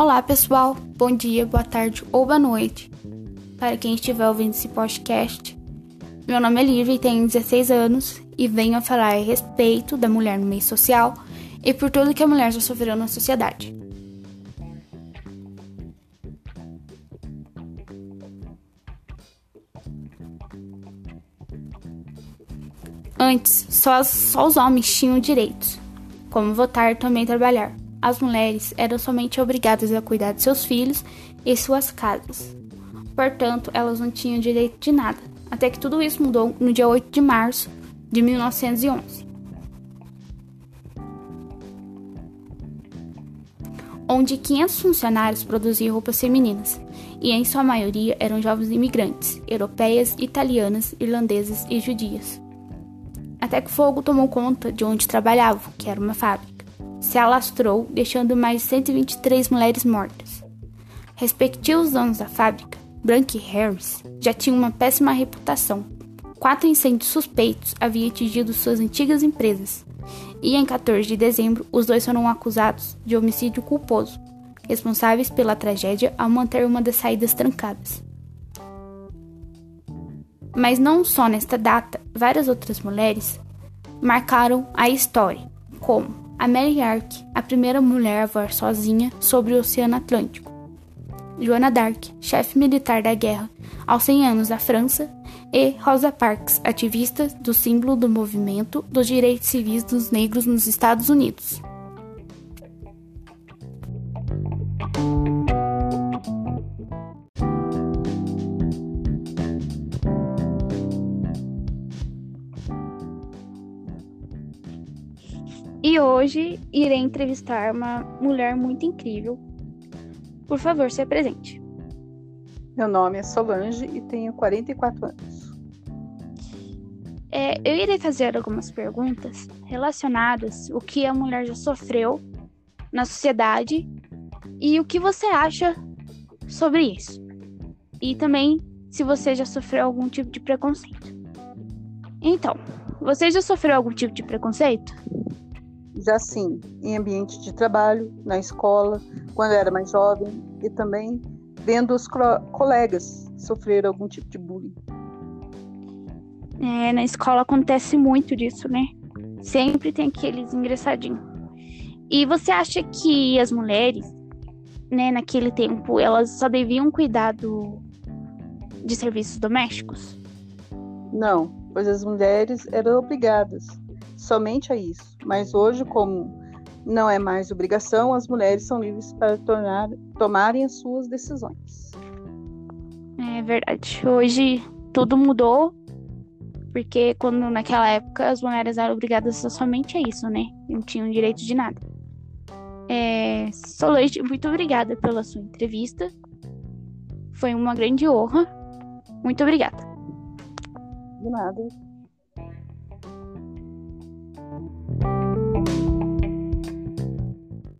Olá, pessoal. Bom dia, boa tarde ou boa noite. Para quem estiver ouvindo esse podcast, meu nome é Lívia e tenho 16 anos e venho a falar a respeito da mulher no meio social e por tudo que a mulher já sofreu na sociedade. Antes, só, só os homens tinham direitos, como votar e também trabalhar. As mulheres eram somente obrigadas a cuidar de seus filhos e suas casas. Portanto, elas não tinham direito de nada, até que tudo isso mudou no dia 8 de março de 1911. Onde 500 funcionários produziam roupas femininas, e em sua maioria eram jovens imigrantes, europeias, italianas, irlandesas e judias até que o fogo tomou conta de onde trabalhavam, que era uma fábrica. Se alastrou, deixando mais de 123 mulheres mortas. Respectivos donos da fábrica, Brank e Harris, já tinham uma péssima reputação. Quatro incêndios suspeitos haviam atingido suas antigas empresas, e em 14 de dezembro, os dois foram acusados de homicídio culposo, responsáveis pela tragédia ao manter uma das saídas trancadas. Mas não só nesta data, várias outras mulheres marcaram a história, como a Mary Ark, a primeira mulher a voar sozinha sobre o Oceano Atlântico, Joana d'Arc, chefe militar da guerra aos 100 anos da França, e Rosa Parks, ativista do símbolo do movimento dos direitos civis dos negros nos Estados Unidos. E hoje irei entrevistar uma mulher muito incrível. Por favor, se apresente. Meu nome é Solange e tenho 44 anos. É, eu irei fazer algumas perguntas relacionadas o que a mulher já sofreu na sociedade e o que você acha sobre isso. E também se você já sofreu algum tipo de preconceito. Então, você já sofreu algum tipo de preconceito? Já sim em ambiente de trabalho, na escola, quando era mais jovem e também vendo os colegas sofrer algum tipo de bullying. É, na escola acontece muito disso, né? Sempre tem aqueles engraçadinhos. E você acha que as mulheres, né, naquele tempo, elas só deviam cuidar do, de serviços domésticos? Não, pois as mulheres eram obrigadas somente a isso. Mas hoje, como não é mais obrigação, as mulheres são livres para tornar, tomarem as suas decisões. É verdade. Hoje tudo mudou, porque quando naquela época as mulheres eram obrigadas a somente a isso, né? Não tinham direito de nada. É, Solange, muito obrigada pela sua entrevista. Foi uma grande honra. Muito obrigada. De nada.